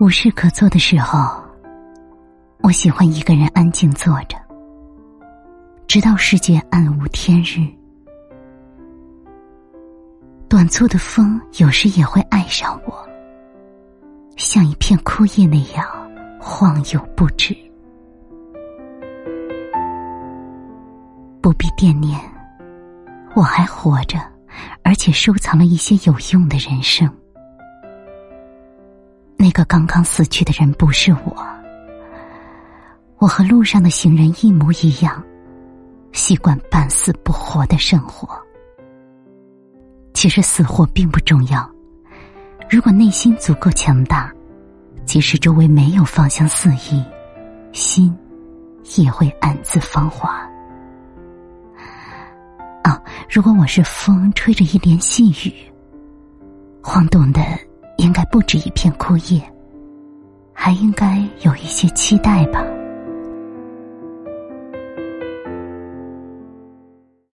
无事可做的时候，我喜欢一个人安静坐着，直到世界暗无天日。短促的风有时也会爱上我，像一片枯叶那样晃悠不止。不必惦念，我还活着，而且收藏了一些有用的人生。那个刚刚死去的人不是我，我和路上的行人一模一样，习惯半死不活的生活。其实死活并不重要，如果内心足够强大，即使周围没有芳香四溢，心也会暗自芳华。啊，如果我是风，吹着一帘细雨，晃动的。应该不止一片枯叶，还应该有一些期待吧。